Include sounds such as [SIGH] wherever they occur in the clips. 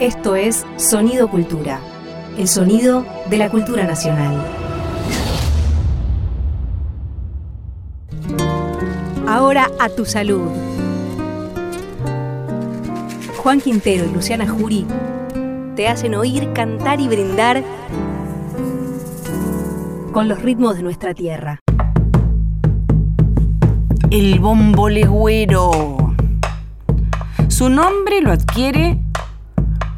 Esto es Sonido Cultura, el sonido de la cultura nacional. Ahora a tu salud. Juan Quintero y Luciana Jury te hacen oír, cantar y brindar con los ritmos de nuestra tierra. El bombo legüero. Su nombre lo adquiere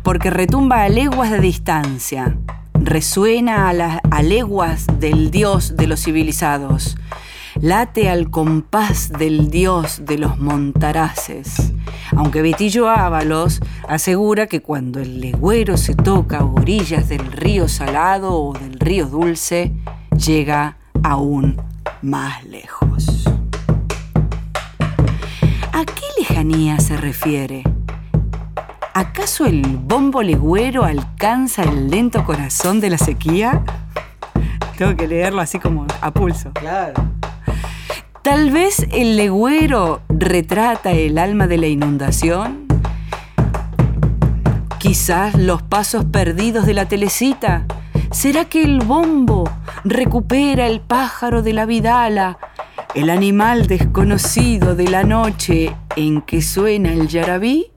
porque retumba a leguas de distancia, resuena a, las, a leguas del dios de los civilizados, late al compás del dios de los montaraces. Aunque Betillo Ábalos asegura que cuando el legüero se toca a orillas del río salado o del río dulce, llega aún más lejos. ¿A qué lejanía se refiere? ¿Acaso el bombo legüero alcanza el lento corazón de la sequía? Tengo que leerlo así como a pulso. Claro. Tal vez el legüero retrata el alma de la inundación. Quizás los pasos perdidos de la telecita. ¿Será que el bombo recupera el pájaro de la vidala, el animal desconocido de la noche en que suena el yarabí?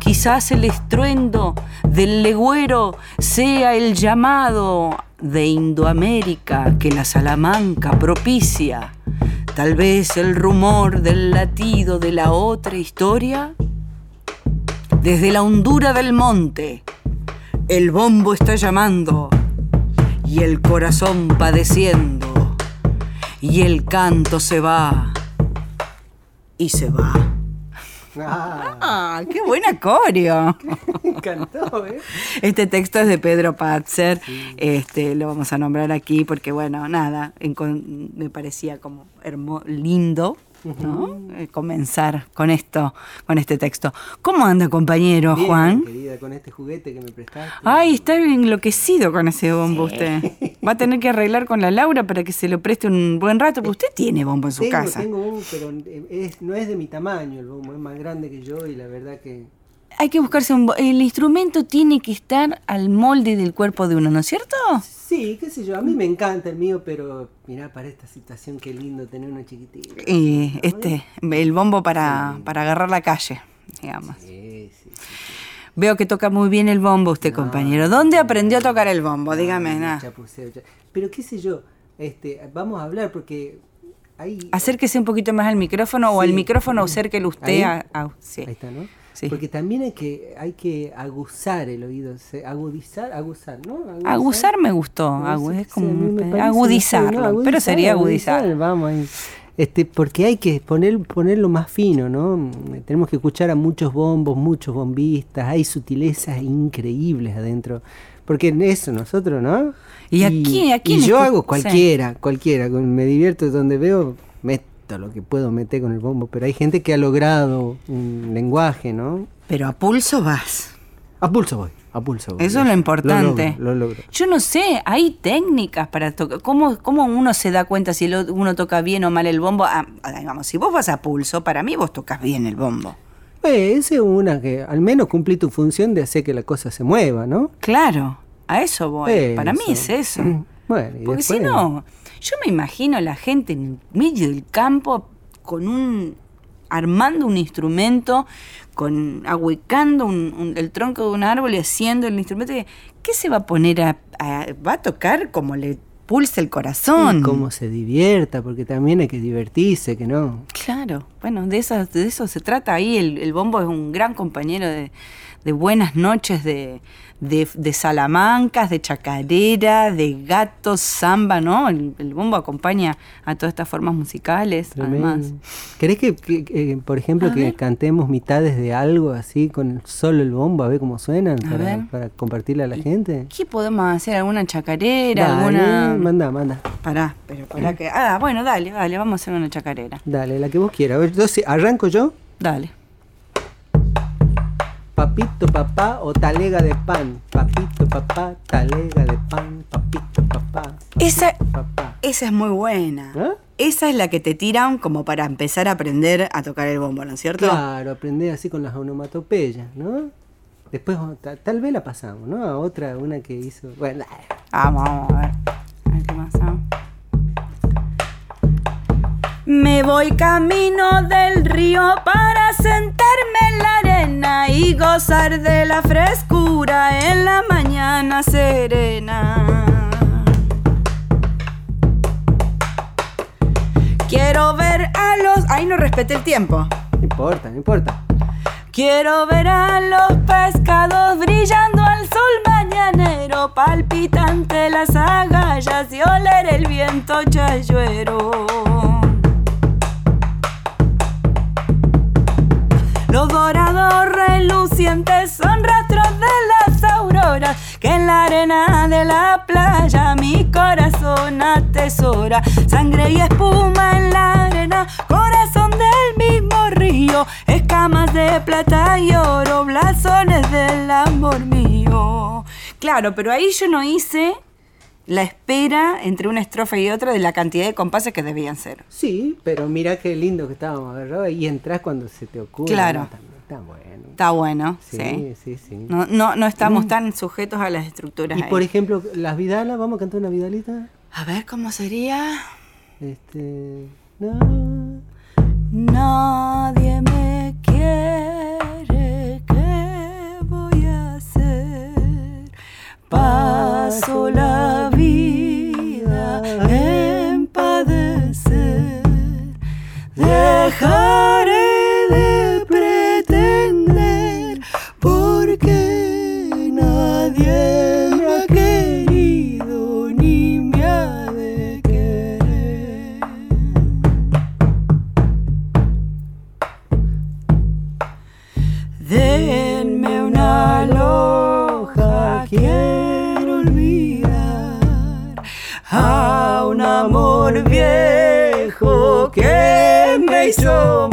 Quizás el estruendo del legüero sea el llamado de Indoamérica que la Salamanca propicia. Tal vez el rumor del latido de la otra historia. Desde la hondura del monte, el bombo está llamando y el corazón padeciendo y el canto se va y se va. Ah, ¡Ah, qué buena coreo! [LAUGHS] me encantó, ¿eh? Este texto es de Pedro Patzer, este, lo vamos a nombrar aquí porque, bueno, nada, me parecía como hermo- lindo, ¿no? Eh, comenzar con esto, con este texto. ¿Cómo anda, compañero Bien, Juan? querida, con este juguete que me prestaste. Ay, está enloquecido con ese bombo usted. Va a tener que arreglar con la Laura para que se lo preste un buen rato, porque usted tiene bombo en su tengo, casa. Tengo bombo, pero es- no es de mi tamaño el bombo, es más grande que yo y la verdad que... Hay que buscarse un... El instrumento tiene que estar al molde del cuerpo de uno, ¿no es cierto? Sí, qué sé yo, a mí me encanta el mío, pero mirá, para esta situación qué lindo tener uno chiquitito. Y este, el bombo para, para agarrar la calle, digamos. Sí, sí. Veo que toca muy bien el bombo usted, compañero. ¿Dónde aprendió a tocar el bombo? Dígame, Ay, nada. chapuceo, Pero qué sé yo, este, vamos a hablar porque hay... Acérquese un poquito más al micrófono o al micrófono acérquelo usted ¿Ahí? a... a- sí. Ahí está, ¿no? Sí. Porque también hay que, hay que aguzar el oído, agudizar, aguzar, ¿no? Aguzar me gustó, agu- es como sí, me agudizarlo, no sé, pero sería agudizar. Vamos ahí. Este, porque hay que poner, ponerlo más fino, ¿no? Tenemos que escuchar a muchos bombos, muchos bombistas, hay sutilezas increíbles adentro. Porque en eso nosotros, ¿no? ¿Y aquí- a y yo hago sí. cualquiera, cualquiera, con- me divierto donde veo, lo que puedo meter con el bombo, pero hay gente que ha logrado un lenguaje, ¿no? Pero a pulso vas. A pulso voy, a pulso voy. Eso es lo importante. Lo logro, lo logro. Yo no sé, hay técnicas para tocar. ¿Cómo, ¿Cómo uno se da cuenta si el uno toca bien o mal el bombo? Ah, ah, digamos, si vos vas a pulso, para mí vos tocas bien el bombo. Eh, esa es una que al menos cumplí tu función de hacer que la cosa se mueva, ¿no? Claro, a eso voy. Para mí es Eso. [CLEARS THROAT] Bueno, y Porque si no, yo me imagino a la gente en medio del campo con un armando un instrumento, con ahuecando un- un- el tronco de un árbol y haciendo el instrumento. ¿Qué se va a poner a, a- va a tocar como le pulsa el corazón? Y cómo se divierta, porque también hay que divertirse, que no. Claro, bueno, de eso, de eso se trata ahí. El, el bombo es un gran compañero de, de buenas noches, de, de, de salamancas, de chacarera, de gatos, samba, ¿no? El, el bombo acompaña a todas estas formas musicales, además. ¿Querés que, que- que, por ejemplo, A que ver. cantemos mitades de algo así con solo el bombo, a ver cómo suenan, para, compartirle a la gente? ¿Qué podemos hacer? ¿Alguna chacarera? Dale, ¿Alguna...? Manda, manda. Pará, pero pará que... Ah, bueno, dale, dale, vamos a hacer una chacarera. Dale, la que vos quieras. A ver, entonces, ¿arranco yo? Dale. Papito, papá o talega de pan. Papito, papá, talega de pan. Papito, papá. papito, Esa- Papá. Esa es muy buena. ¿Ah? Esa es la que te tiran como para empezar a aprender a tocar el bombo, ¿no es cierto? Claro, aprender así con las onomatopeyas, ¿no? Después ta- tal vez la pasamos, ¿no? A otra, una que hizo. Bueno, Vamos, vamos a ver. Me voy camino del río para sentarme en la arena y gozar de la frescura en la mañana serena. Quiero ver a los... Ay, no respeté el tiempo. no importa, no importa. Quiero ver a los pescados brillando al sol mañanero, palpitante las agallas y oler el viento chayuero. Los dorados relucientes son rastros de las auroras que en la arena de la playa mi corazón atesora. Sangre y espuma en la arena, corazón del mismo río, escamas de plata y oro, blasones del amor mío. Claro, pero ahí yo no hice la espera entre una estrofa y otra de la cantidad de compases que debían ser. Sí, pero mira qué lindo que estábamos agarrados y entras cuando se te ocurre. Claro. ¿no? Está bueno. Está bueno, Sí, sí. sí, sí. No, no, no estamos tan sujetos a las estructuras. Y ahí. por ejemplo, las Vidalas, ¿vamos a cantar una Vidalita? A ver cómo sería. Este. No. Nadie me quiere, ¿qué voy a hacer? Paso la que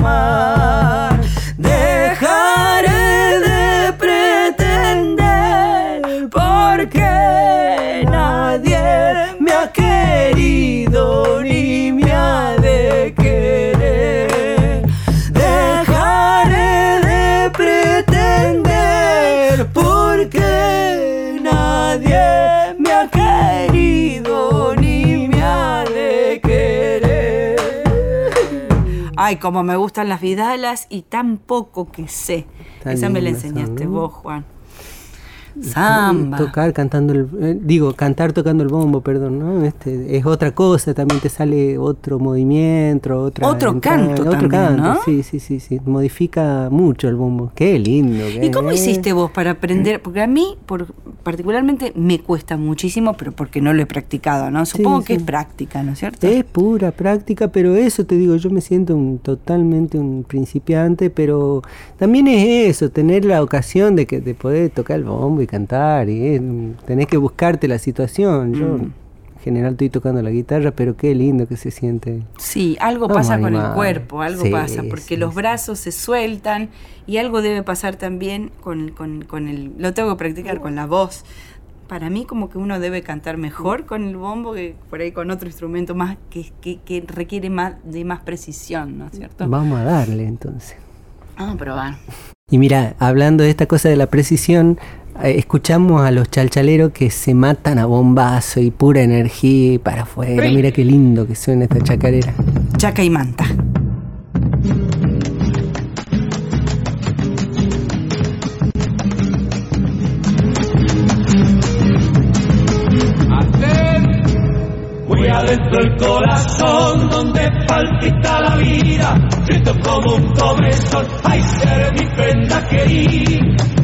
como me gustan las vidalas y tan poco que sé. Está Esa me la enseñaste vos, Juan. Samba. Tocar cantando el. eh, digo, cantar tocando el bombo, perdón, ¿no? Este, es otra cosa, también te sale otro movimiento, otra. Otro canto otro también, canto, ¿no? sí, sí, sí, sí. Modifica mucho el bombo. Qué lindo. ¿Y cómo hiciste vos para aprender? [CLEARS THROAT] Porque a mí, por, particularmente, me cuesta muchísimo, pero porque no lo he practicado, ¿no? Supongo que sí. es práctica, ¿no es cierto? Es pura práctica, pero eso te digo, yo me siento un, totalmente un principiante, pero también es eso, tener la ocasión de que de poder tocar el bombo y cantar, y es, tenés que buscarte la situación. Yo Mm. en general estoy tocando la guitarra, pero qué lindo que se siente. Sí, algo Vamos pasa con el cuerpo, algo Sí, pasa, porque sí, los sí. brazos se sueltan y algo debe pasar también con, con, con el... Lo tengo que practicar con la voz. Para mí como que uno debe cantar mejor con el bombo que por ahí con otro instrumento más que, que, que requiere más de más precisión, ¿no es cierto? Vamos a darle entonces. Vamos a probar. Y mira, hablando de esta cosa de la precisión, escuchamos a los chalchaleros que se matan a bombazo y pura energía y para afuera. Mira qué lindo que suena esta chacarera. Chaca y manta. Muy adentro el corazón donde palpita la vida, siento como un comezón, ay ser mi prenda querida.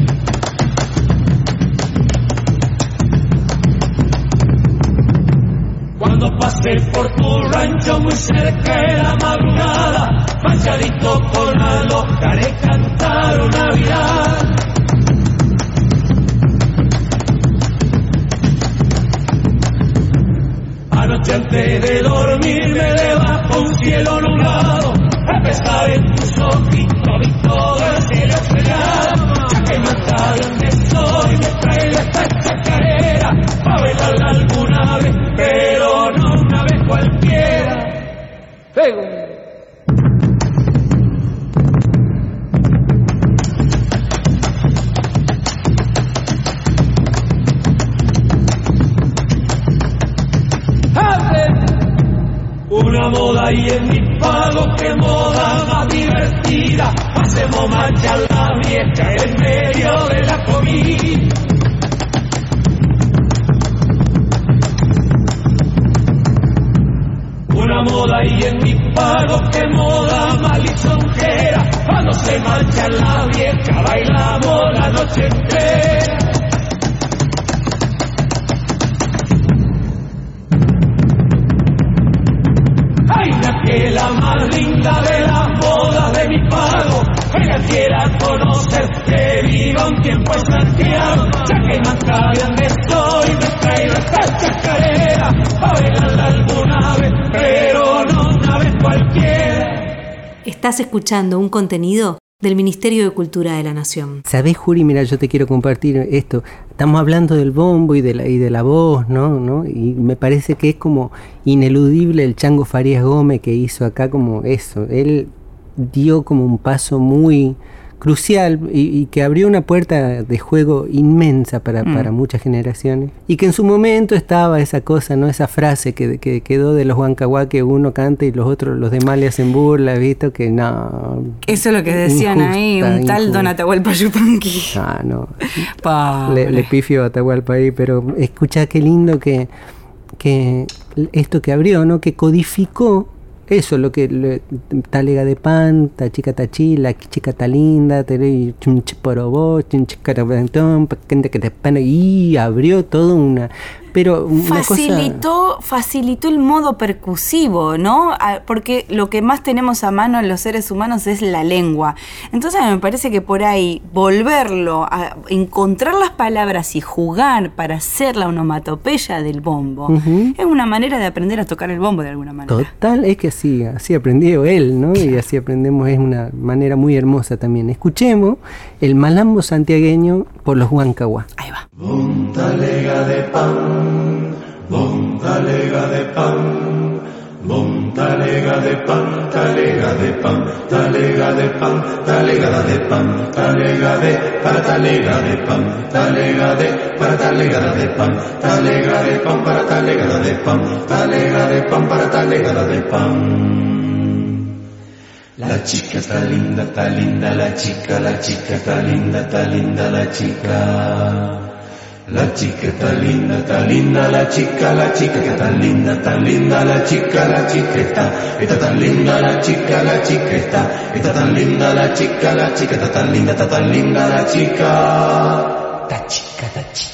Cuando pasé por tu rancho muy cerca de la madrugada, la loca, haré cantar una Navidad. Anoche antes de dormirme debajo un cielo nublado, a pesar de tus ojitos vi todo el cielo estrellado. Que mata donde estoy me trae esta chacarera, a bailarla alguna vez, pero no una vez cualquiera. Moda y en mi pago que moda más divertida. Hacemos marcha la vieja en medio de la comida. Una moda y en mi pago que moda malizonjera. Cuando se marcha la vieja bailamos la noche entera. De las bodas de mi pago, que la quiera conocer, que viva un tiempo en Santiago, ya que más cabe donde estoy, me traigo esta chacarera, a bailarla alguna vez, pero no una vez cualquiera. Estás escuchando un contenido del Ministerio de Cultura de la Nación. ¿Sabés, Juri? Mira, yo te quiero compartir esto. Estamos hablando del bombo y de la, y de la voz, ¿no? ¿no? Y me parece que es como ineludible el Chango Farías Gómez que hizo acá como eso. Él dio como un paso muy crucial y, y que abrió una puerta de juego inmensa para, Mm. para muchas generaciones. Y que en su momento estaba esa cosa, ¿no? Esa frase que, que quedó de los Huancahuá que uno canta y los otros, los demás le hacen burla, ¿visto? Que no. Eso es lo que decían ahí, Injusta, un tal. Don Atahualpa Yupanqui. Ah, no. Le, le pifio a Atahualpa ahí, pero escucha qué lindo que, que esto que abrió, ¿no? Que codificó eso, lo que le- talega de pan, ta chica ta chila, chica ta linda, chun chicarabantón, pa- gente que te pana, y abrió todo una pero una cosa facilitó, facilitó el modo percusivo, ¿no? Ah, Porque lo que más tenemos a mano en los seres humanos es la lengua. Entonces me parece que por ahí volverlo a encontrar las palabras y jugar para hacer la onomatopeya del bombo es una manera de aprender a tocar el bombo de alguna manera. Total, es que así, así aprendió él, ¿no? Y así aprendemos, es una manera muy hermosa también. Escuchemos el malambo santiagueño por los Huancahuá. Ahí va. Montalega de pan, montalega de pan, montalega de pan, talega de pan, talega de pan, talegada de pan, talega de, para talega de pan, talega de, para talegada de pan, talega de pan, para talegada de pan, talega de pan, para talegada de pan. La chica está linda, está linda la chica, la chica está linda, está linda la chica. La chica está linda, está linda la chica, la chica que está linda, está linda la chica, la chica está, está tan linda la chica, la chica está, está tan linda la chica, la chica está tan linda, está tan linda la chica. Ta chica, ta chica,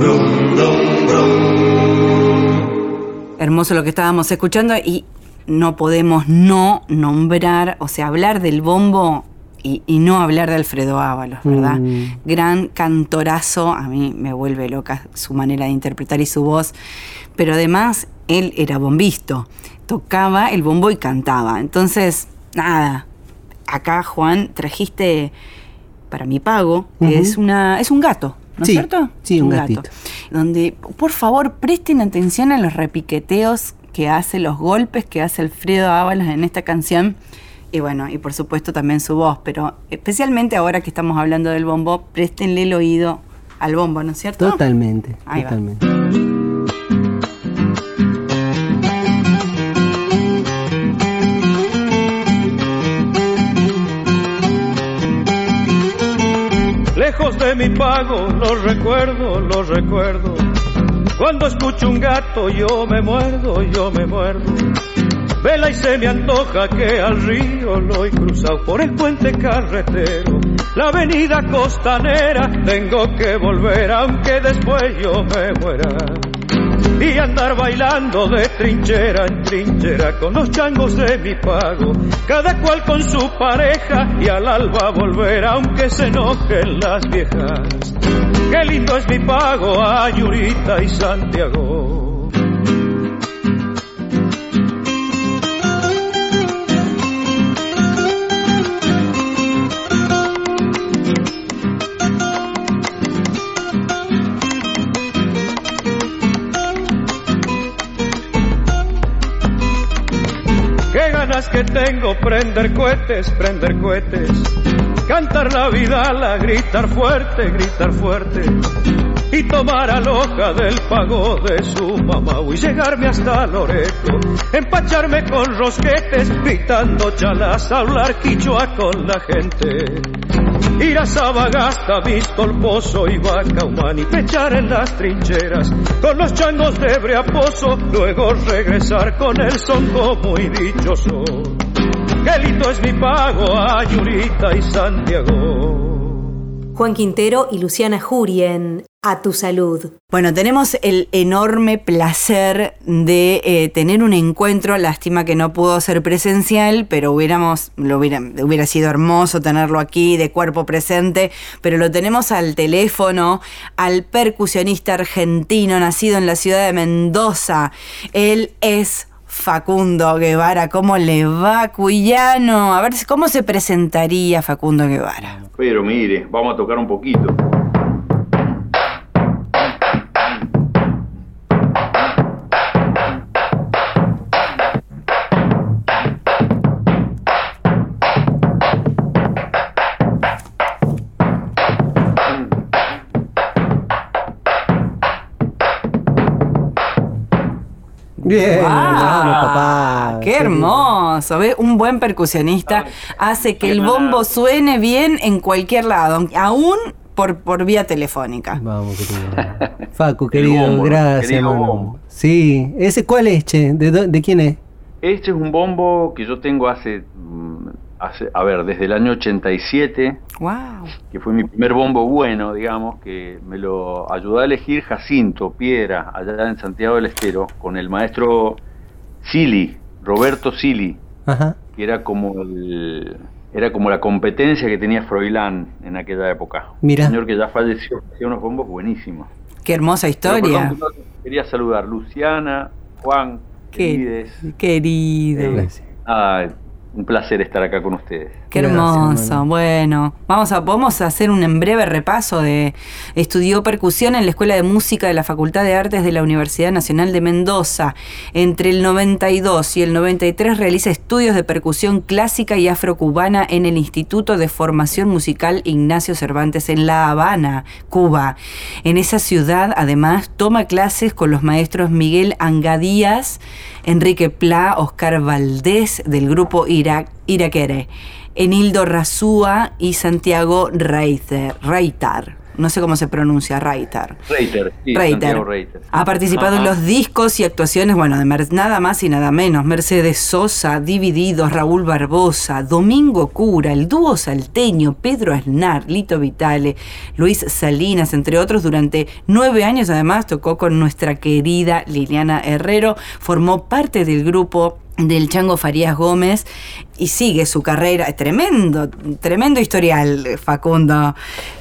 Rum, rum, Hermoso lo que estábamos escuchando y no podemos no nombrar, o sea, hablar del bombo y, y no hablar de Alfredo Ábalos, ¿verdad? Mm. Gran cantorazo, a mí me vuelve loca su manera de interpretar y su voz, pero además él era bombisto, tocaba el bombo y cantaba. Entonces, nada, acá Juan trajiste para mi pago, que es, una, es un gato. ¿No Sí, es cierto? sí, un gato. gatito. Donde, por favor, presten atención a los repiqueteos que hace, los golpes que hace Alfredo Ábalos en esta canción. Y bueno, y por supuesto también su voz, pero especialmente ahora que estamos hablando del bombo, préstenle el oído al bombo, ¿no es cierto? Totalmente, Ahí va. Lejos de mi pago, lo recuerdo, lo recuerdo. Cuando escucho un gato, yo me muerdo, yo me muerdo. Vela y se me antoja que al río lo he cruzado por el puente carretero. La avenida costanera tengo que volver aunque después yo me muera y andar bailando de trinchera en trinchera con los changos de mi pago, cada cual con su pareja y al alba volver aunque se enojen las viejas. Qué lindo es mi pago a Yurita y Santiago. Que tengo prender cohetes, prender cohetes, cantar la vida, la gritar fuerte, gritar fuerte. Y tomar aloja del pago de su mamá. Y llegarme hasta Loreto, empacharme con rosquetes, gritando chalas, hablar quichua con la gente. Ir a Sabagasta, Vistolposo y Bacaumán y pechar en las trincheras con los changos de Breaposo, luego regresar con el sonco muy dichoso. Lindo es mi pago a Yurita y Santiago. Juan Quintero y Luciana Jury en A tu salud. Bueno, tenemos el enorme placer de eh, tener un encuentro, lástima que no pudo ser presencial, pero hubiéramos, lo hubiera, hubiera sido hermoso tenerlo aquí de cuerpo presente, pero lo tenemos al teléfono, al percusionista argentino nacido en la ciudad de Mendoza. Él es Facundo Guevara. ¿Cómo le va, Cuyano? A ver, ¿cómo se presentaría Facundo Guevara? Pero mire, vamos a tocar un poquito. Bien, vamos, Ah, papá. ¡Qué hermoso! ¿Ve? Un buen percusionista hace que el bombo suene bien en cualquier lado, aún por, por vía telefónica. Vamos, querido. [LAUGHS] Facu, querido, bombo, gracias, querido bombo. Sí, ¿ese cuál es, che? ¿De, dó- de quién es? Este es un bombo que yo tengo hace, mm, hace, a ver, desde el año 87, ¡Wow! que fue mi primer bombo bueno, digamos, que me lo ayudó a elegir Jacinto Piedra, allá en Santiago del Estero, con el maestro Sili, Roberto Sili, Ajá. que era como el, era como la competencia que tenía Froilán en aquella época. Mira. Un señor que ya falleció, hacía unos bombos buenísimos. ¡Qué hermosa Pero, historia! perdón, quería saludar Luciana, Juan, Qué querides. querido. Ah, un placer estar acá con ustedes. Qué hermoso. Bueno, vamos a, podemos hacer un breve repaso de. Estudió percusión en la Escuela de Música de la Facultad de Artes de la Universidad Nacional de Mendoza. Entre el 92 y el 93 realiza estudios de percusión clásica y afrocubana en el Instituto de Formación Musical Ignacio Cervantes en La Habana, Cuba. En esa ciudad, además, toma clases con los maestros Miguel Angadías, Enrique Pla, Oscar Valdés del grupo Iraquere. Enildo Razúa y Santiago Reiter. No sé cómo se pronuncia, Reitar. Reiter, sí, Reiter. Reiter. Ha participado en los discos y actuaciones, bueno, de Mer- nada más y nada menos. Mercedes Sosa, Divididos, Raúl Barbosa, Domingo Cura, el dúo salteño, Pedro Aznar, Lito Vitale, Luis Salinas, entre otros. Durante nueve años, además, tocó con nuestra querida Liliana Herrero. Formó parte del grupo del Chango Farías Gómez y sigue su carrera. Tremendo, tremendo historial, Facundo,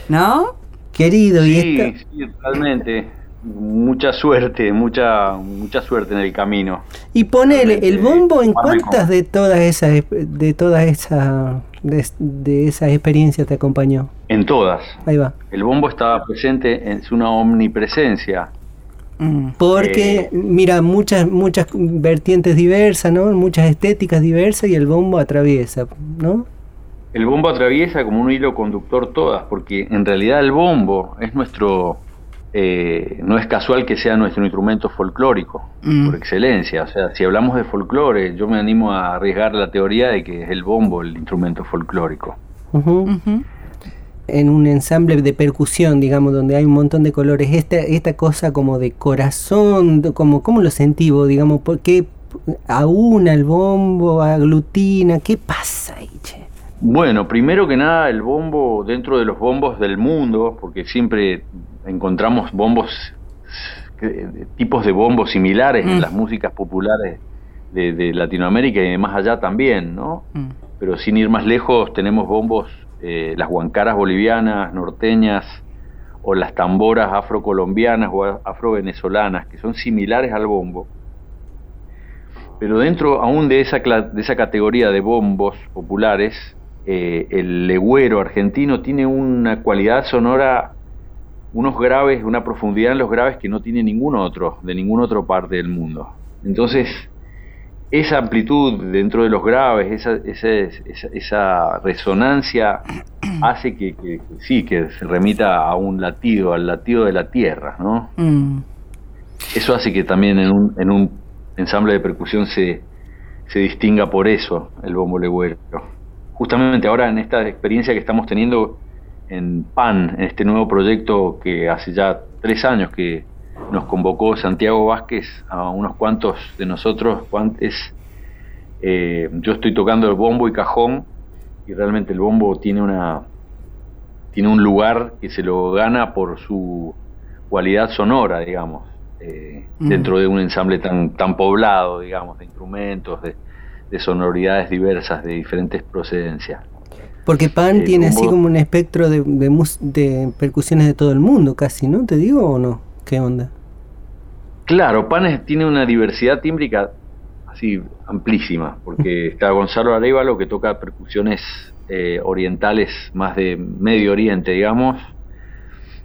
¿no? Querido, y Sí, esta... sí, totalmente. Mucha suerte, mucha mucha suerte en el camino. Y ponele el bombo en cuántas de todas esas de todas esas de, de esas experiencias te acompañó. En todas. Ahí va. El bombo estaba presente, es una omnipresencia. Mm. Porque Eh. mira, muchas muchas vertientes diversas, ¿no? Muchas estéticas diversas y el bombo atraviesa, ¿no? El bombo atraviesa como un hilo conductor todas, porque en realidad el bombo es nuestro, eh, no es casual que sea nuestro instrumento folclórico, Mm. por excelencia. O sea, si hablamos de folclore, yo me animo a arriesgar la teoría de que es el bombo el instrumento folclórico. En un ensamble de percusión, digamos, donde hay un montón de colores, esta esta cosa como de corazón, como cómo lo sentí vos, digamos, por qué aúna el bombo, aglutina, ¿qué pasa ahí, che? Bueno, primero que nada, el bombo dentro de los bombos del mundo, porque siempre encontramos bombos, eh, tipos de bombos similares en Mm. las músicas populares de, de Latinoamérica y de más allá también, ¿no? Mm. Pero sin ir más lejos, tenemos bombos, eh, las huancaras bolivianas, norteñas, o las tamboras afrocolombianas o afrovenezolanas, que son similares al bombo. Pero dentro aún de esa, de esa categoría de bombos populares, eh, el legüero argentino tiene una cualidad sonora, unos graves, una profundidad en los graves que no tiene ningún otro, de ninguna otra parte del mundo. Entonces, esa amplitud dentro de los graves, esa, esa, esa- esa resonancia [CLEARS THROAT] hace que, que- que sí, que se remita a un latido, al latido de la tierra, ¿no? Mm. Eso hace que también en un, en un ensamble de percusión se, se distinga por eso el bombo legüero. Justamente ahora en esta experiencia que estamos teniendo en PAN, en este nuevo proyecto que hace ya tres años que nos convocó Santiago Vázquez a unos cuantos de nosotros, cuantes, eh, yo estoy tocando el bombo y cajón y realmente el bombo tiene una tiene un lugar que se lo gana por su cualidad sonora, digamos, eh, Mm. dentro de un ensamble tan, tan poblado, digamos, de instrumentos, de, de sonoridades diversas, de diferentes procedencias. Porque Pan El tiene así como un espectro de, de mus- de percusiones de todo el mundo, casi, ¿no? ¿Te digo o no? ¿Qué onda? Claro, Panes tiene una diversidad tímbrica así amplísima, porque está Gonzalo Arevalo que toca percusiones eh, orientales más de Medio Oriente, digamos.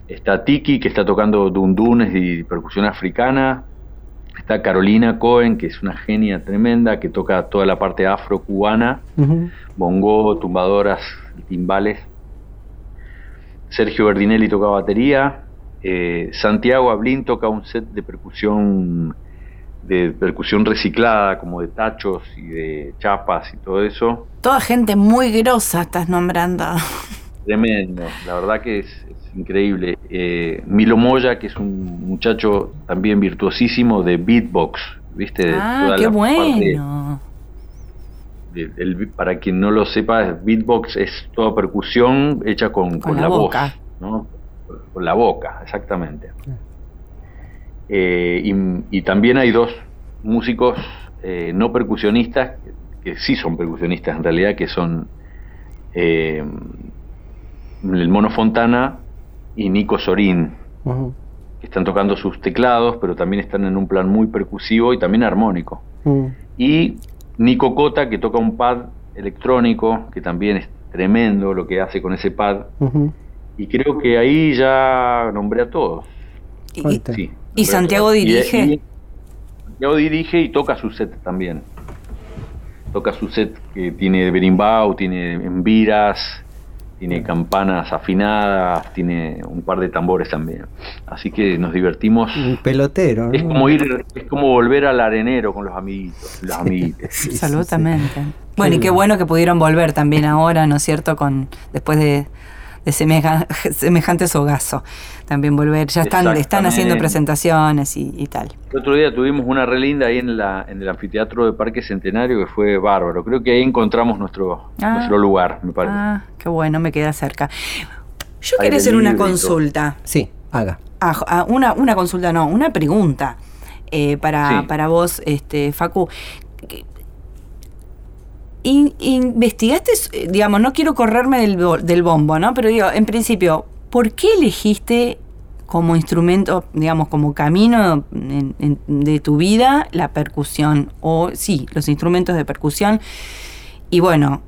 Está Tiki que está tocando dundunes y percusión africana. Está Carolina Cohen, que es una genia tremenda, que toca toda la parte afro-cubana, Ujú. bongo, tumbadoras, timbales. Sergio Berdinelli toca batería. eh, Santiago Ablín toca un set de percusión de percusión reciclada, como de tachos y de chapas y todo eso. Toda gente muy grosa estás nombrando. Tremendo, la verdad que es increíble. Eh, Milo Moya, que es un muchacho también virtuosísimo de beatbox, ¿viste? Ah, toda qué bueno. de- del- para quien no lo sepa, beatbox es toda percusión hecha con, con la la, boca. voz, ¿no? Con la boca, exactamente. Eh, y, y también hay dos músicos eh, no percusionistas, que, que sí son percusionistas en realidad, que son el Mono Fontana y Nico Sorín, que están tocando sus teclados, pero también están en un plan muy percusivo y también armónico. Y Nico Cota, que toca un pad electrónico, que también es tremendo lo que hace con ese pad. Y creo que ahí ya nombré a todos. Y-. Sí, ¿Y Santiago todos. Y- dirige? y- Santiago dirige y toca su set también. Toca su set que tiene berimbau, tiene embiras, tiene campanas afinadas, tiene un par de tambores también. Así que nos divertimos. Un pelotero, ¿no? Es como ir, es como volver al arenero con los amiguitos, los amiguitos. [LAUGHS] Sí, sí, Absolutamente. Bueno, y qué bueno que pudieron volver también ahora, ¿no es cierto? Con después de, de semeja- semejante sogazo. También volver. Ya están, están haciendo presentaciones y, y tal. El otro día tuvimos una relinda ahí en, la, en el anfiteatro de Parque Centenario que fue bárbaro. Creo que ahí encontramos nuestro, Ah. nuestro lugar, me parece. Ah, qué bueno, me queda cerca. Yo quería hacer una consulta. Sí, haga. Ah, ah, una, una consulta, no, una pregunta eh, para, Sí. para vos, este, Facu. In- ¿Investigaste, eh, digamos, no quiero correrme del, del bombo, ¿no? Pero digo, en principio, ¿por qué elegiste como instrumento, digamos, como camino en- de tu vida la percusión? O sí, los instrumentos de percusión. Y bueno,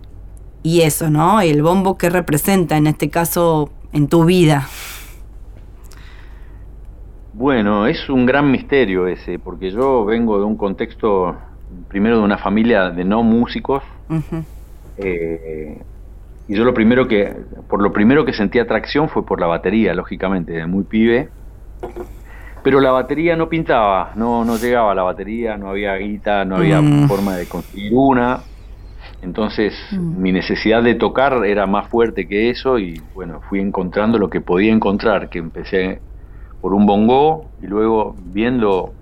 y eso, ¿no? El bombo que representa en este caso en tu vida. Bueno, es un gran misterio ese, porque yo vengo de un contexto, primero de una familia de no músicos, eh, y yo lo primero que, por lo primero que sentí atracción fue por la batería, lógicamente, de muy pibe. Pero la batería no pintaba, no, no llegaba a la batería, no había guita, no había Mm. forma de conseguir una. Entonces Mm. mi necesidad de tocar era más fuerte que eso y bueno, fui encontrando lo que podía encontrar, que empecé por un bongo y luego viendo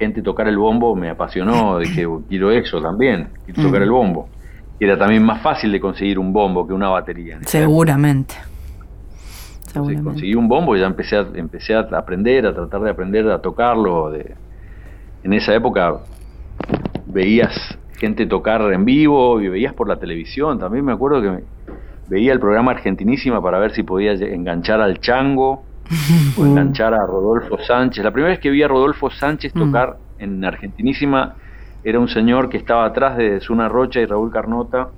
gente tocar el bombo me apasionó, dije, quiero eso también, quiero tocar el bombo. Era también más fácil de conseguir un bombo que una batería. Seguramente. Seguramente. conseguí un bombo y ya empecé a, empecé a aprender, a tratar de aprender a tocarlo. De, en esa época veías gente tocar en vivo y veías por la televisión. También me acuerdo que veía el programa Argentinísima para ver si podía enganchar al Chango [LAUGHS] o enganchar a Rodolfo Sánchez. La primera vez que vi a Rodolfo Sánchez mm. tocar en Argentinísima era un señor que estaba atrás de Zuna Rocha y Raúl Carnota.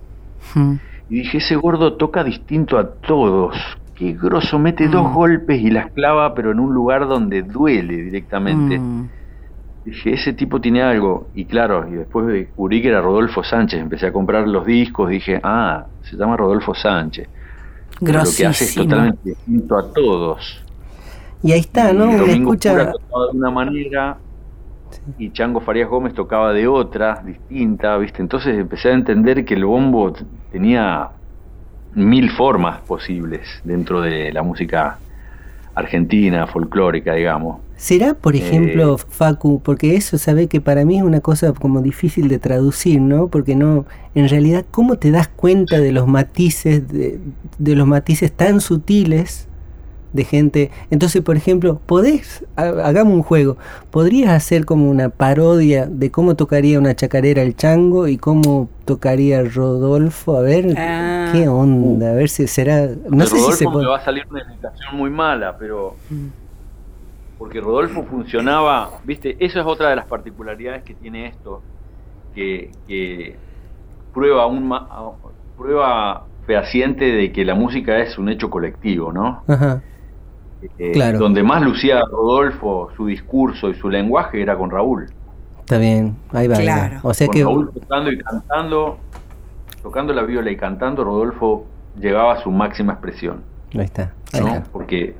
Mm. Y dije, ese gordo toca distinto a todos. Qué grosso, mete dos mm. golpes y las clava, pero en un lugar donde duele directamente. Dije, ese tipo tiene algo. Y claro, y después descubrí que era Rodolfo Sánchez. Empecé a comprar los discos. Dije, ah, se llama Rodolfo Sánchez. Lo que hace es totalmente distinto a todos. Y ahí está, ¿no? Y escucha... tocaba de una manera y Chango Farías Gómez tocaba de otra, distinta, ¿viste? Entonces empecé a entender que el bombo tenía mil formas posibles dentro de la música argentina, folclórica, digamos. ¿Será, por ejemplo, eh, Facu, porque eso sabe que para mí es una cosa como difícil de traducir, ¿no? Porque no, en realidad, ¿cómo te das cuenta de los matices, de, de los matices tan sutiles de gente. Entonces, por ejemplo, podés, hagamos un juego, podrías hacer como una parodia de cómo tocaría una chacarera el chango y cómo tocaría Rodolfo, a ver ah. qué onda, a ver si será, no sé si se puede. me va a salir una explicación muy mala, pero porque Rodolfo funcionaba, viste, eso es otra de las particularidades que tiene esto, que, que prueba un prueba fehaciente de que la música es un hecho colectivo, ¿no? Ajá. Eh, donde más lucía Rodolfo su discurso y su lenguaje era con Raúl. Está bien, ahí va. O sea que... Raúl tocando y cantando, tocando la viola y cantando, Rodolfo llegaba a su máxima expresión. Ahí está. Porque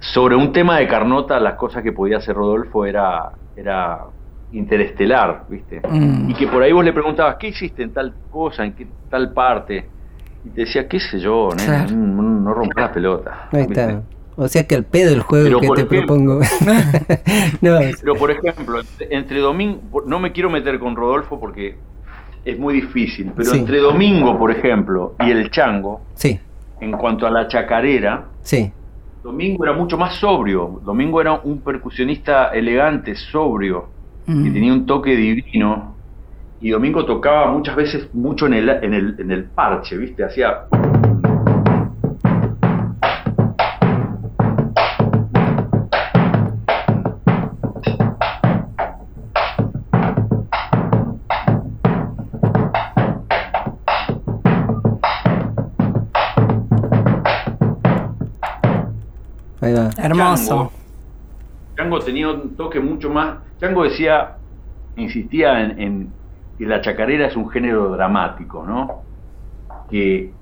sobre un tema de Carnota, las cosas que podía hacer Rodolfo era, era interestelar, ¿viste? Mm. Y que por ahí vos le preguntabas, ¿qué hiciste en tal cosa, en qué, tal parte? Y te decía, qué sé yo, no, no rompas la pelota. Ahí está. O sea que al pedo el juego que te propongo. [LAUGHS] [LAUGHS] Pero por ejemplo, entre domingo, no me quiero meter con Rodolfo porque es muy difícil, pero entre domingo, por ejemplo, y el chango, sí. en cuanto a la chacarera, sí. Domingo era mucho más sobrio. Domingo era un percusionista elegante, sobrio, que tenía un toque divino y Domingo tocaba muchas veces mucho en el, en el, en el parche, ¿viste? Hacía... Hermoso. Chango, tenía un toque mucho más. Chango decía, insistía en que la chacarera es un género dramático, ¿no? Que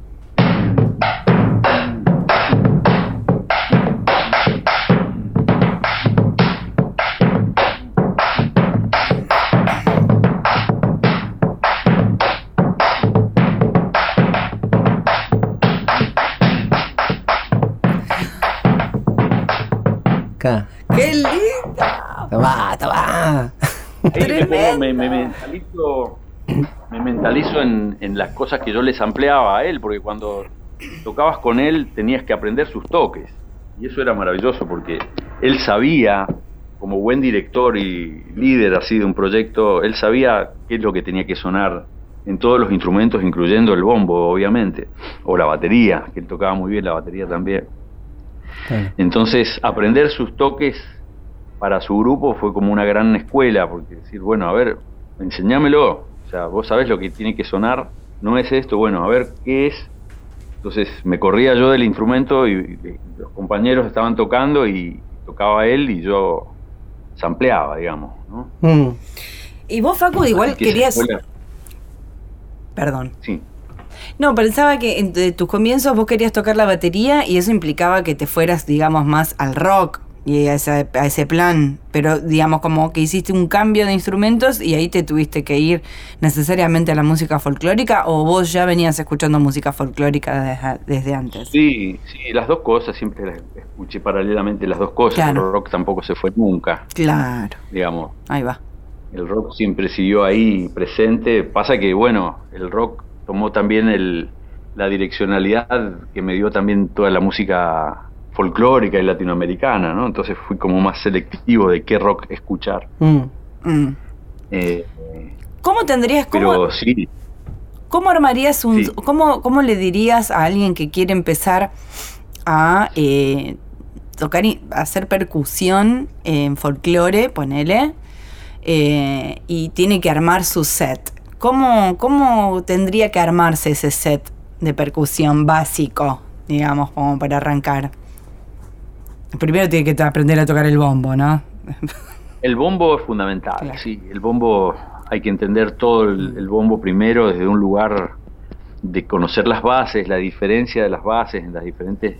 ¡Qué linda! ¡Toma, toma! Me, mentalizo, me mentalizo en, las cosas que yo les ampliaba a él, porque cuando tocabas con él tenías que aprender sus toques. Y eso era maravilloso porque él sabía, como buen director y líder así de un proyecto, él sabía qué es lo que tenía que sonar en todos los instrumentos, incluyendo el bombo, obviamente, o la batería, que él tocaba muy bien la batería también. Entonces, aprender sus toques para su grupo fue como una gran escuela, porque decir, bueno, a ver, enseñámelo, o sea, vos sabés lo que tiene que sonar, no es esto, bueno, a ver qué es. Entonces me corría yo del instrumento y, los compañeros estaban tocando y tocaba él y yo sampleaba, digamos. ¿no? Mm. Y vos, Facu, igual querías... Perdón. Sí. No, pensaba que en tus comienzos vos querías tocar la batería y eso implicaba que te fueras, digamos, más al rock, y a ese, a ese plan, pero digamos como que hiciste un cambio de instrumentos y ahí te tuviste que ir necesariamente a la música folclórica o vos ya venías escuchando música folclórica desde, desde antes. Sí, sí, las dos cosas, siempre las escuché paralelamente las dos cosas, Claro. el rock tampoco se fue nunca, Claro, digamos. ahí va. El rock siempre siguió ahí presente. Pasa que, bueno, el rock tomó también el, la direccionalidad que me dio también toda la música folclórica y latinoamericana, ¿no? Entonces fui como más selectivo de qué rock escuchar. Mm. Mm. Eh, ¿Cómo tendrías, cómo, pero sí, cómo armarías un, Sí. cómo, cómo le dirías a alguien que quiere empezar a eh, tocar y hacer percusión en folclore, ponele, eh, y tiene que armar su set? ¿Cómo, ¿Cómo tendría que armarse ese set de percusión básico, digamos, como para arrancar? Primero tiene que aprender a tocar el bombo, ¿no? el bombo es fundamental, Claro. sí. El bombo, hay que entender todo el, el bombo primero desde un lugar de conocer las bases, la diferencia de las bases en las diferentes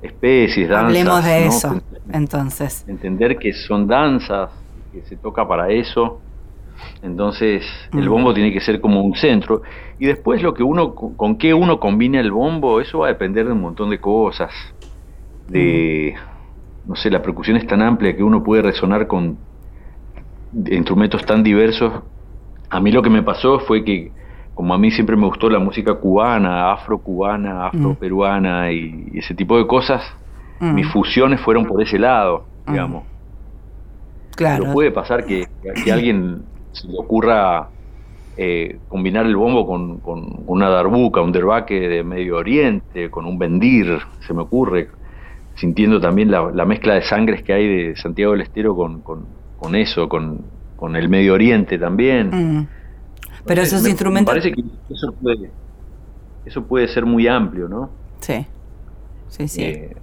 especies, danzas. Hablemos de ¿no? eso, entonces. entender que son danzas, que se toca para eso. Entonces, el Mm. bombo tiene que ser como un centro. Y después lo que uno, con qué uno combina el bombo, eso va a depender de un montón de cosas. De, no sé, la percusión es tan amplia que uno puede resonar con instrumentos tan diversos. A mí lo que me pasó fue que, como a mí siempre me gustó la música cubana, afro-cubana, afro-peruana y ese tipo de cosas, Mm, mis fusiones fueron por ese lado, digamos. claro. Pero puede pasar que, que a alguien se le ocurra eh, combinar el bombo con, con una darbuca, un derbaque de Medio Oriente, con un bendir, se me ocurre, sintiendo también la, la mezcla de sangres que hay de Santiago del Estero con, con, con eso, con, con el Medio Oriente también. Mm. Pero esos me- instrumentos. Me parece que eso puede, eso puede ser muy amplio, ¿no? Sí. Sí, sí. Eh,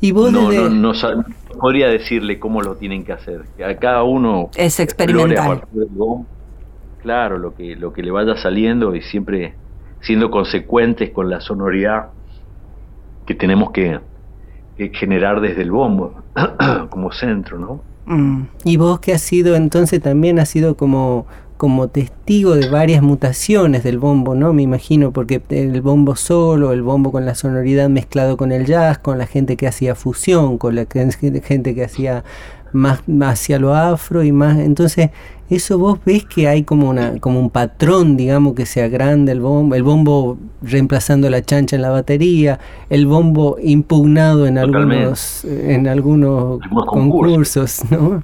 Y vos no, desde- no, no no podría decirle cómo lo tienen que hacer. Que a cada uno Es experimental. Claro, lo que, lo que le vaya saliendo y siempre siendo consecuentes con la sonoridad que tenemos que, que generar desde el bombo [CLEARS THROAT] como centro, ¿no? Mm. Y vos que has sido entonces también has sido como como testigo de varias mutaciones del bombo, ¿no? Me imagino, porque el bombo solo, el bombo con la sonoridad mezclado con el jazz, con la gente que hacía fusión, con la gente que hacía más hacia lo afro y más. Entonces, eso vos ves que hay como una como un patrón, digamos, que se agranda el bombo, el bombo reemplazando la chancha en la batería, el bombo impugnado en Totalmente. algunos en algunos Algunos concursos, ¿no?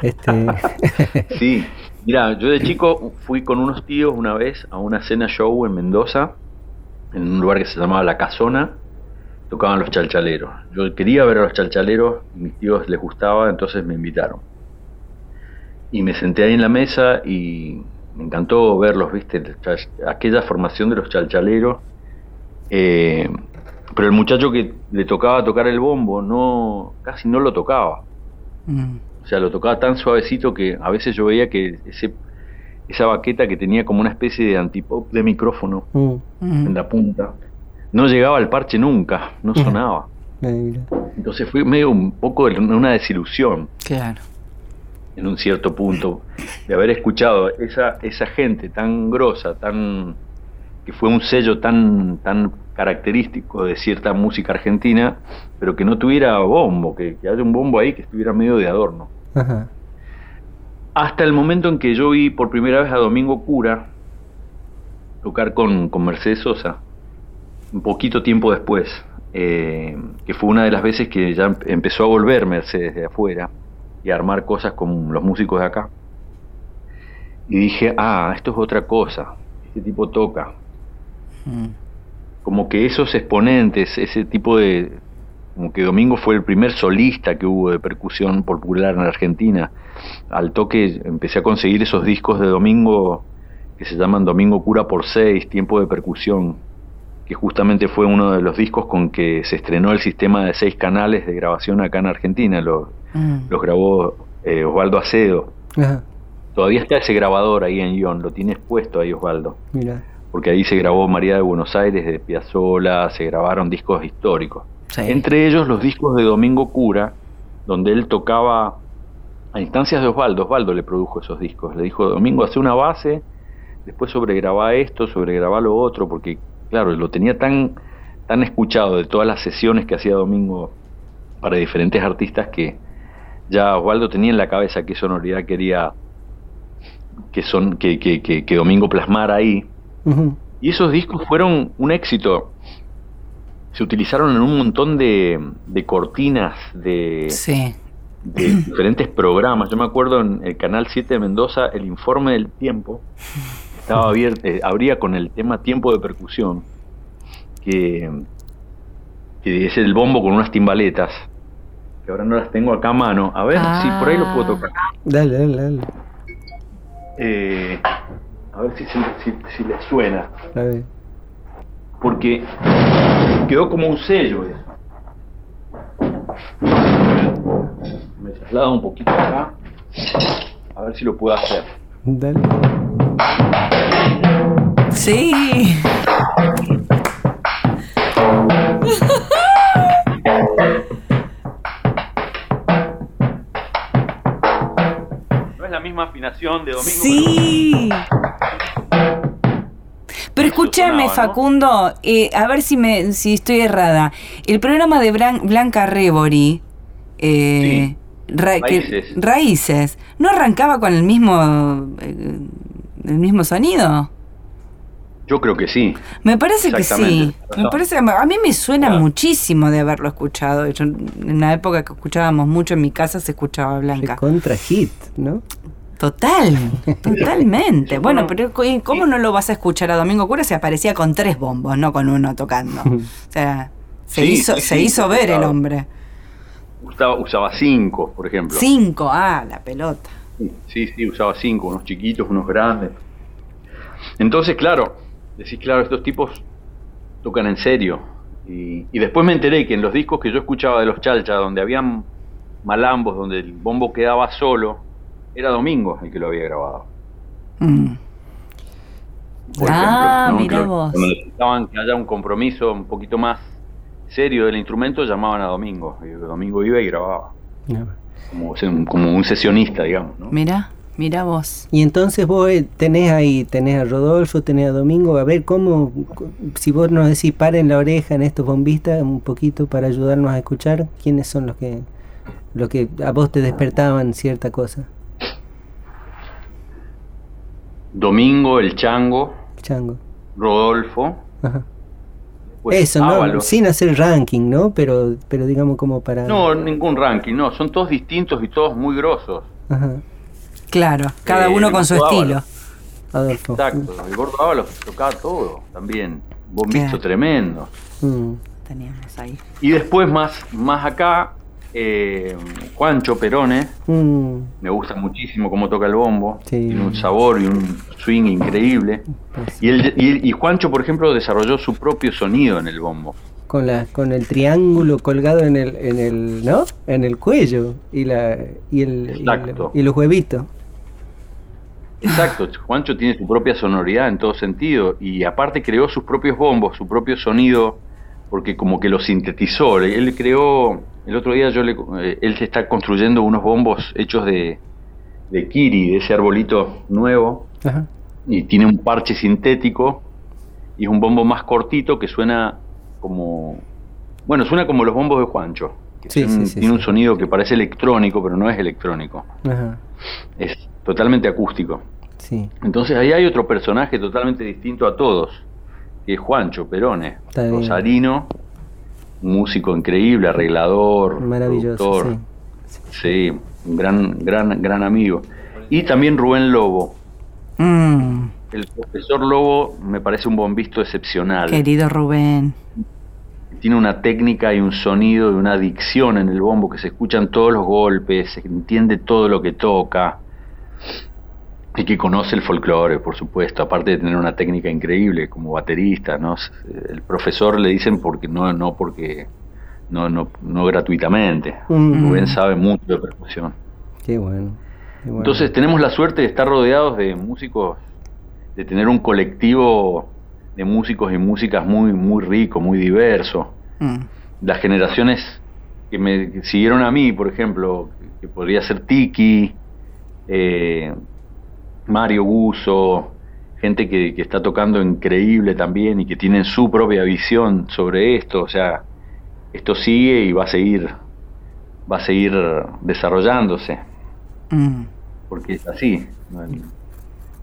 Este, [LAUGHS] Sí, mira, yo de chico fui con unos tíos una vez a una cena show en Mendoza, en un lugar que se llamaba La Casona, tocaban los chalchaleros. Yo quería ver a los chalchaleros, mis tíos les gustaba, entonces me invitaron. Y me senté ahí en la mesa y me encantó verlos, viste, aquella formación de los chalchaleros. Eh, pero el muchacho que le tocaba tocar el bombo no casi no lo tocaba. Mm. O sea, lo tocaba tan suavecito que a veces yo veía que ese, esa baqueta que tenía como una especie de antipop de micrófono Mm. en la punta, no llegaba al parche nunca, no sonaba. Entonces fue medio un poco de una desilusión Claro. en un cierto punto de haber escuchado esa, esa gente tan grosa, tan que fue un sello tan, tan característico de cierta música argentina, pero que no tuviera bombo, que, que haya un bombo ahí que estuviera medio de adorno. Ajá. Hasta el momento en que yo vi por primera vez a Domingo Cura tocar con, con Mercedes Sosa, un poquito tiempo después, eh, que fue una de las veces que ya em- empezó a volver Mercedes de afuera y a armar cosas con los músicos de acá. Y dije, ah, esto es otra cosa, este tipo toca. Mm. Como que esos exponentes, ese tipo de... Como que Domingo fue el primer solista que hubo de percusión popular en Argentina. Al toque empecé a conseguir esos discos de Domingo que se llaman Domingo Cura por Seis, Tiempo de Percusión, que justamente fue uno de los discos con que se estrenó el sistema de seis canales de grabación acá en Argentina. Los, Mm. los grabó eh, Osvaldo Acedo. Ajá. Todavía está ese grabador ahí en Ion, lo tienes puesto ahí Osvaldo Mira. porque ahí se grabó María de Buenos Aires de Piazzolla, se grabaron discos históricos. Entre ellos los discos de Domingo Cura, donde él tocaba a instancias de Osvaldo. Osvaldo le produjo esos discos. Le dijo, Domingo, hace una base, después sobregraba esto, sobregraba lo otro, porque, claro, lo tenía tan, tan escuchado de todas las sesiones que hacía Domingo para diferentes artistas que ya Osvaldo tenía en la cabeza qué sonoridad quería que, son, que, que, que, Domingo plasmara ahí. Y esos discos fueron un éxito. Se utilizaron en un montón de, de cortinas de, de diferentes programas. Yo me acuerdo en el Canal 7 de Mendoza, el informe del tiempo estaba abierto, eh, abría con el tema tiempo de percusión, que, que es el bombo con unas timbaletas que ahora no las tengo acá a mano. A ver si por ahí lo puedo tocar. Dale, dale, dale. Eh, a ver si, si, si le suena. Porque quedó como un sello eso. Me traslado un poquito acá. A ver si lo puedo hacer. Dale. Sí. misma afinación de domingo. Sí. Pero escúchame, Facundo, eh, a ver si me si estoy errada. El programa de Blanca Rebori, eh, Raíces. ¿no arrancaba con el mismo, eh, el mismo sonido? Yo creo que sí. Me parece que sí. Me parece, a mí me suena muchísimo de haberlo escuchado. en la época que escuchábamos mucho en mi casa se escuchaba Blanca. contra hit, ¿no? Total, totalmente. [LAUGHS] Bueno, pero ¿cómo no lo vas a escuchar a Domingo Cura si aparecía con tres bombos, no con uno tocando? [LAUGHS] O sea, se hizo, se hizo ver el hombre. Usaba, usaba cinco, por ejemplo. Cinco, ah, la pelota. Sí, sí, usaba cinco, unos chiquitos, unos grandes. Entonces, claro, decís, claro, estos tipos tocan en serio. Y, y después me enteré que en los discos que yo escuchaba de los Chalcha, donde habían malambos, donde el bombo quedaba solo, era Domingo el que lo había grabado. Mm. ah, mira vos. Cuando necesitaban que haya un compromiso un poquito más serio del instrumento, llamaban a Domingo. Y Domingo iba y grababa. Como, como, un sesionista, digamos. ¿no? Mira. Mira vos. Y entonces vos eh, tenés ahí, tenés a Rodolfo, tenés a Domingo, a ver cómo, si vos nos decís paren la oreja en estos bombistas un poquito para ayudarnos a escuchar, ¿quiénes son los que, los que a vos te despertaban cierta cosa? Domingo, el Chango, Chango. Rodolfo. Eso, ¿no? Sin hacer ranking, ¿no? Pero, pero digamos como para... No, ningún ranking, no. Son todos distintos y todos muy grosos. Ajá. Claro, cada uno con su estilo. Adolfo. Exacto, el gordo Ábalos tocaba todo también. Bombito tremendo. Mm. Teníamos ahí. Y después más, más acá, eh, Juancho Perone, mm. me gusta muchísimo cómo toca el bombo, tiene un sabor y un swing increíble. Y, el, y, Juancho, por ejemplo, desarrolló su propio sonido en el bombo. Con, la, con el triángulo colgado en el, en el, ¿no? En el cuello y, la, y, el, y, los huevitos. Exacto, Juancho tiene su propia sonoridad en todo sentido y aparte creó sus propios bombos, su propio sonido, porque como que lo sintetizó. Él creó el otro día yo le, eh, él se está construyendo unos bombos hechos de, de kiri, de ese arbolito nuevo, y tiene un parche sintético y es un bombo más cortito que suena como, bueno, suena como los bombos de Juancho. tiene un sonido que parece electrónico, pero no es electrónico. Es totalmente acústico. Entonces ahí hay otro personaje totalmente distinto a todos, que es Juancho Perone, rosarino, músico increíble, arreglador, maravilloso, sí. un gran, gran, gran amigo. Y también Rubén Lobo. Mm. El profesor Lobo me parece un bombisto excepcional. Querido Rubén. Tiene una técnica y un sonido y una dicción en el bombo que se escuchan todos los golpes, se entiende todo lo que toca y que conoce el folclore, por supuesto, aparte de tener una técnica increíble como baterista, ¿no? El profesor le dicen porque no, no porque no, no, no gratuitamente. Mm. Rubén sabe mucho de percusión. Qué bueno, Entonces tenemos la suerte de estar rodeados de músicos, de tener un colectivo de músicos y músicas muy, muy rico, muy diverso. Mm. las generaciones que me siguieron a mí, por ejemplo, que podría ser Tiki, eh, Mario Guso, gente que, que, está tocando increíble también y que tienen su propia visión sobre esto, o sea, esto sigue y va a seguir, va a seguir desarrollándose, mm. porque es así, no,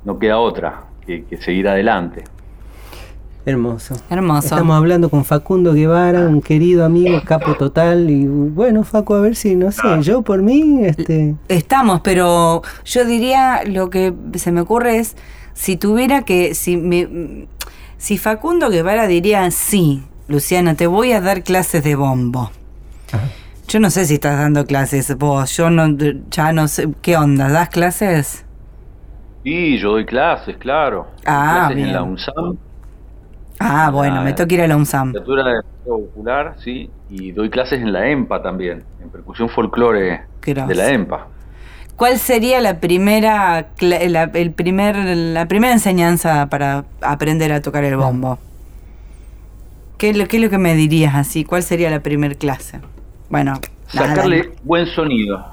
no queda otra que, que seguir adelante. Hermoso. Hermoso. Estamos hablando con Facundo Guevara, un querido amigo, capo total. Y bueno, Facu, a ver si, no sé, yo por mí. este Estamos, pero yo diría lo que se me ocurre es: si tuviera que. Si, me, si Facundo Guevara diría, sí, Luciana, te voy a dar clases de bombo. Yo no sé si estás dando clases vos, yo no, ya no sé, ¿qué onda? ¿Das clases? Sí, yo doy clases, claro. Ah, clases bien. en la UNSAM. Ah, bueno, me toca ir a la UNSAM. De popular, sí, y doy clases en la EMPA también, en percusión folclore de la EMPA. ¿Cuál sería la primera la, el primer la primera enseñanza para aprender a tocar el bombo? ¿Qué es lo, qué es lo que me dirías así? ¿Cuál sería la primera clase? Bueno, sacarle nada. buen sonido.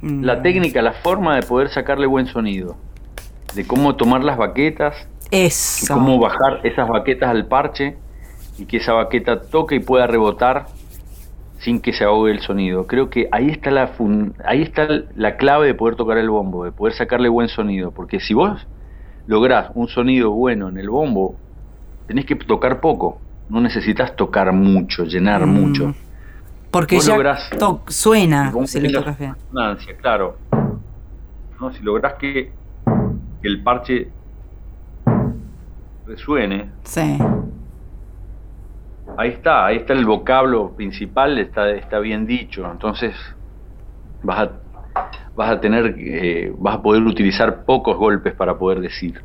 Mm. La técnica, la forma de poder sacarle buen sonido. De cómo tomar las baquetas Eso. cómo bajar esas baquetas al parche y que esa baqueta toque y pueda rebotar sin que se ahogue el sonido. Creo que ahí está la fun- ahí está la clave de poder tocar el bombo, de poder sacarle buen sonido, porque si vos lográs un sonido bueno en el bombo, tenés que tocar poco, no necesitas tocar mucho, llenar Mm. mucho. Porque Vos ya lográs- suena si tengas tocas bien. claro. No, si lográs que, que el parche resuene, Sí. ahí está, ahí está el vocablo principal, está, está bien dicho. Entonces vas a, vas a tener, eh, vas a poder utilizar pocos golpes para poder decir.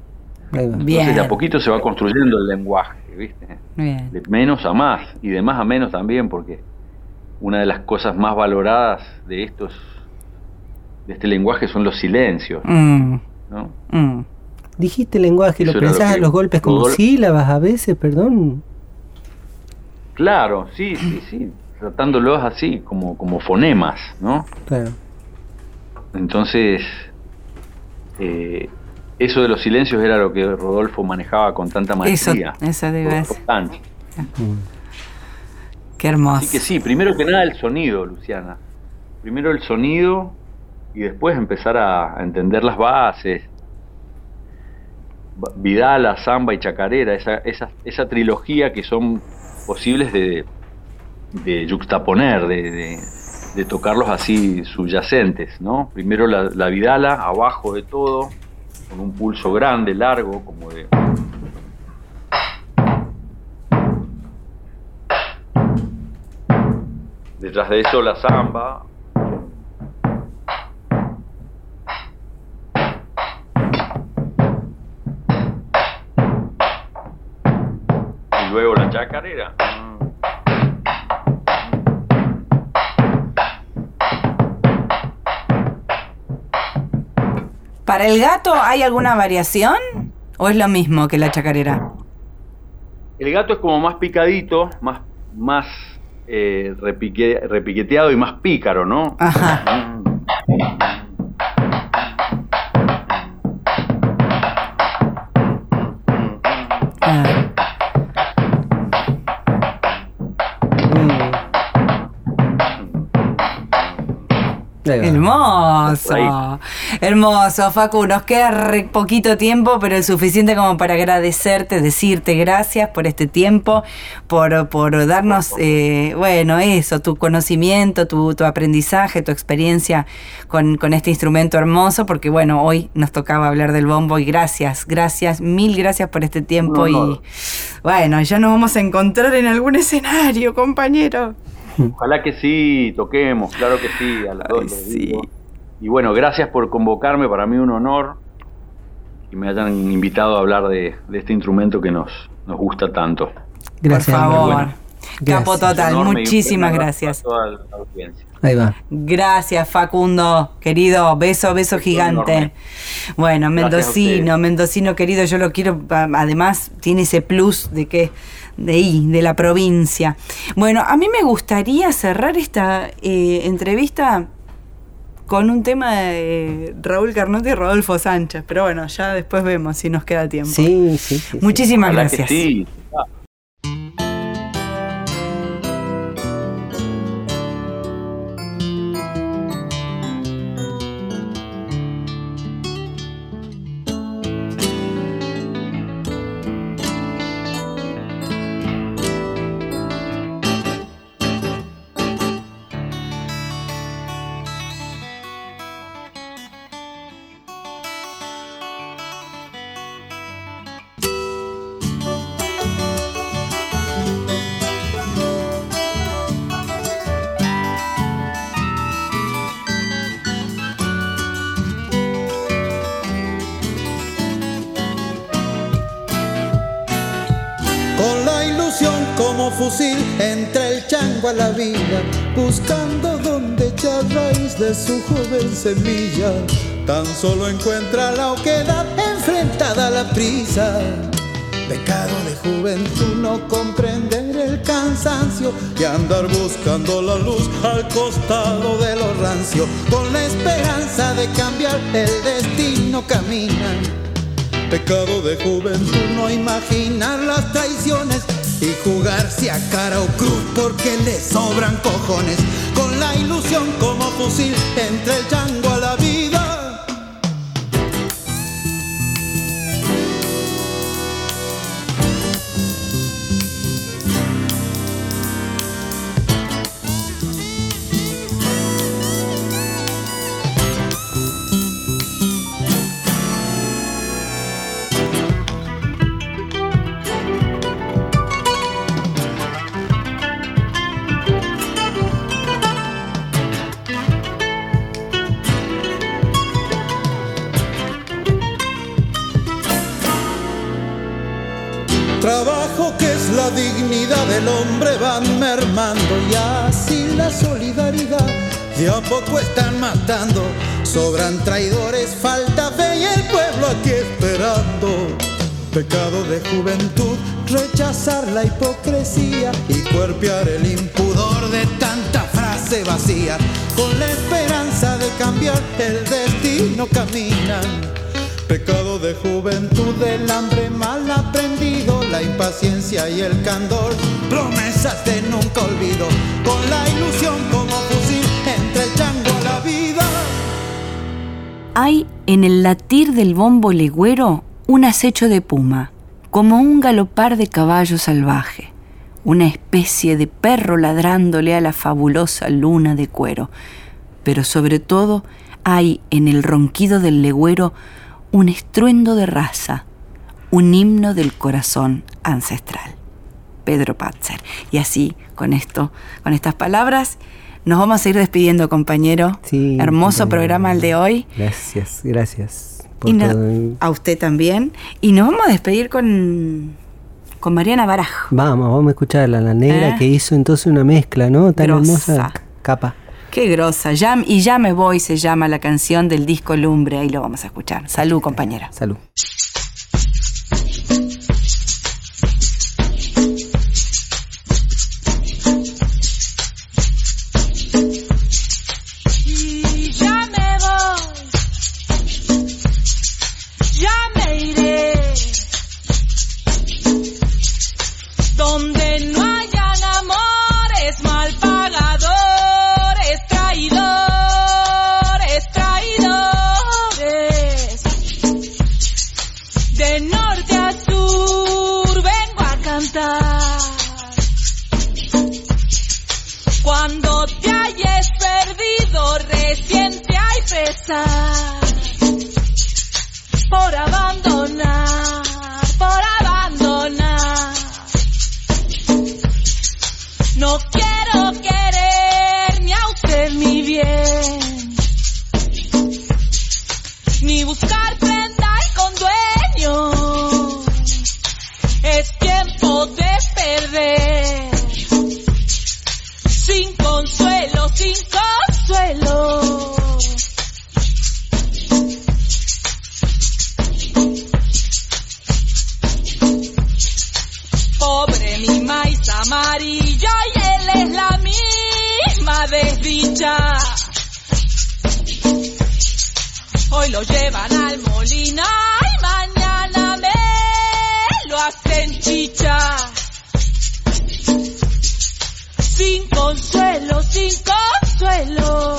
Bien. Entonces de a poquito se va construyendo el lenguaje, ¿viste? Bien. De menos a más y de más a menos también, porque una de las cosas más valoradas de estos, de este lenguaje son los silencios, Mm, ¿no? mm. Dijiste lenguaje, lo Eso lo pensás a que los golpes como Rodolfo- sílabas a veces, perdón. Claro, sí, sí, sí, tratándolos así, como, como fonemas, ¿no? Claro. Entonces, eh, eso de los silencios era lo que Rodolfo manejaba con tanta Eso, maestría. eso iba a decir. Importante. Qué hermoso. Así que sí, primero que nada el sonido, Luciana. Primero el sonido y después empezar a, a entender las bases. Vidala, Samba y Chacarera, esa, esa, esa trilogía que son posibles de, de yuxtaponer, de, de- de tocarlos así subyacentes, ¿no? Primero la, la Vidala, abajo de todo, con un pulso grande, largo, como de... Detrás de eso la Samba, chacarera. ¿Para el gato hay alguna variación? ¿O es lo mismo que la chacarera? El gato es como más picadito, más, más eh, repique- repiqueteado y más pícaro, ¿no? Ajá. Ah, Ahí va. Hermoso, hermoso, Facu. Nos queda re poquito tiempo, pero es suficiente como para agradecerte, decirte gracias por este tiempo, por, por darnos, eh, bueno, eso, tu conocimiento, tu, tu aprendizaje, tu experiencia con, con este instrumento hermoso, porque bueno, hoy nos tocaba hablar del bombo y gracias, gracias, mil gracias por este tiempo No, y no. bueno, ya nos vamos a encontrar en algún escenario, compañero. Ojalá que sí, toquemos, claro que sí, a las dos Ay, lo sí. digo. Y bueno, gracias por convocarme, para mí un honor que me hayan invitado a hablar de, de este instrumento que nos, nos gusta tanto. Gracias. por favor. Bueno. Capo Gracias. total, muchísimas gracias. a toda la audiencia. Ahí va. Gracias, Facundo, querido. Beso, beso gigante. enorme. Bueno, mendocino, mendocino querido, yo lo quiero. Además, tiene ese plus de que. De ahí, de la provincia. Bueno, a mí me gustaría cerrar esta eh, entrevista con un tema de eh, Raúl Carnotti y Rodolfo Sánchez. Pero bueno, ya después vemos si nos queda tiempo. Sí, sí. Muchísimas gracias. Fusil entre el chango a la vida, buscando donde echar raíz de su joven semilla. Tan solo encuentra la oquedad enfrentada a la prisa. Pecado de juventud no comprender el cansancio y andar buscando la luz al costado de lo rancio. Con la esperanza de cambiar el destino caminan. Pecado de juventud no imaginar las traiciones y jugarse a cara o cruz porque le sobran cojones. Con la ilusión como fusil entre el chango dignidad del hombre van mermando y así la solidaridad de a poco están matando. Sobran traidores, falta fe y el pueblo aquí esperando. Pecado de juventud, rechazar la hipocresía y cuerpear el impudor de tanta frase vacía. Con la esperanza de cambiar el destino caminan. Pecado de juventud, el hambre impaciencia y el candor, promesas de nunca olvido, con la ilusión como fusil entre el la vida. Hay en el latir del bombo legüero un acecho de puma, como un galopar de caballo salvaje, una especie de perro ladrándole a la fabulosa luna de cuero. Pero sobre todo hay en el ronquido del legüero un estruendo de raza, un himno del corazón ancestral. Pedro Patzer. Y así, con esto, con estas palabras, nos vamos a ir despidiendo, compañero. Sí, Hermoso compañero. programa el de hoy. Gracias, gracias. por Y no- todo. a usted también. Y nos vamos a despedir con, con Mariana Barajo. Vamos, vamos a escuchar a la negra ¿Eh? que hizo entonces una mezcla, ¿no? Tan Grosa. hermosa capa. Qué grosa. Ya, y ya me voy se llama la canción del disco Lumbre. Ahí lo vamos a escuchar. Salud, compañera. Salud. Llevan al molino y mañana me lo hacen chicha. Sin consuelo, sin consuelo.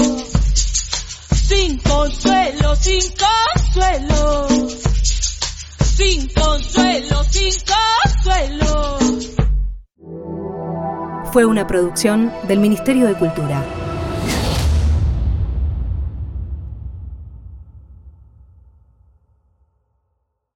Sin consuelo, sin consuelo. Sin consuelo, sin consuelo. Fue una producción del Ministerio de Cultura.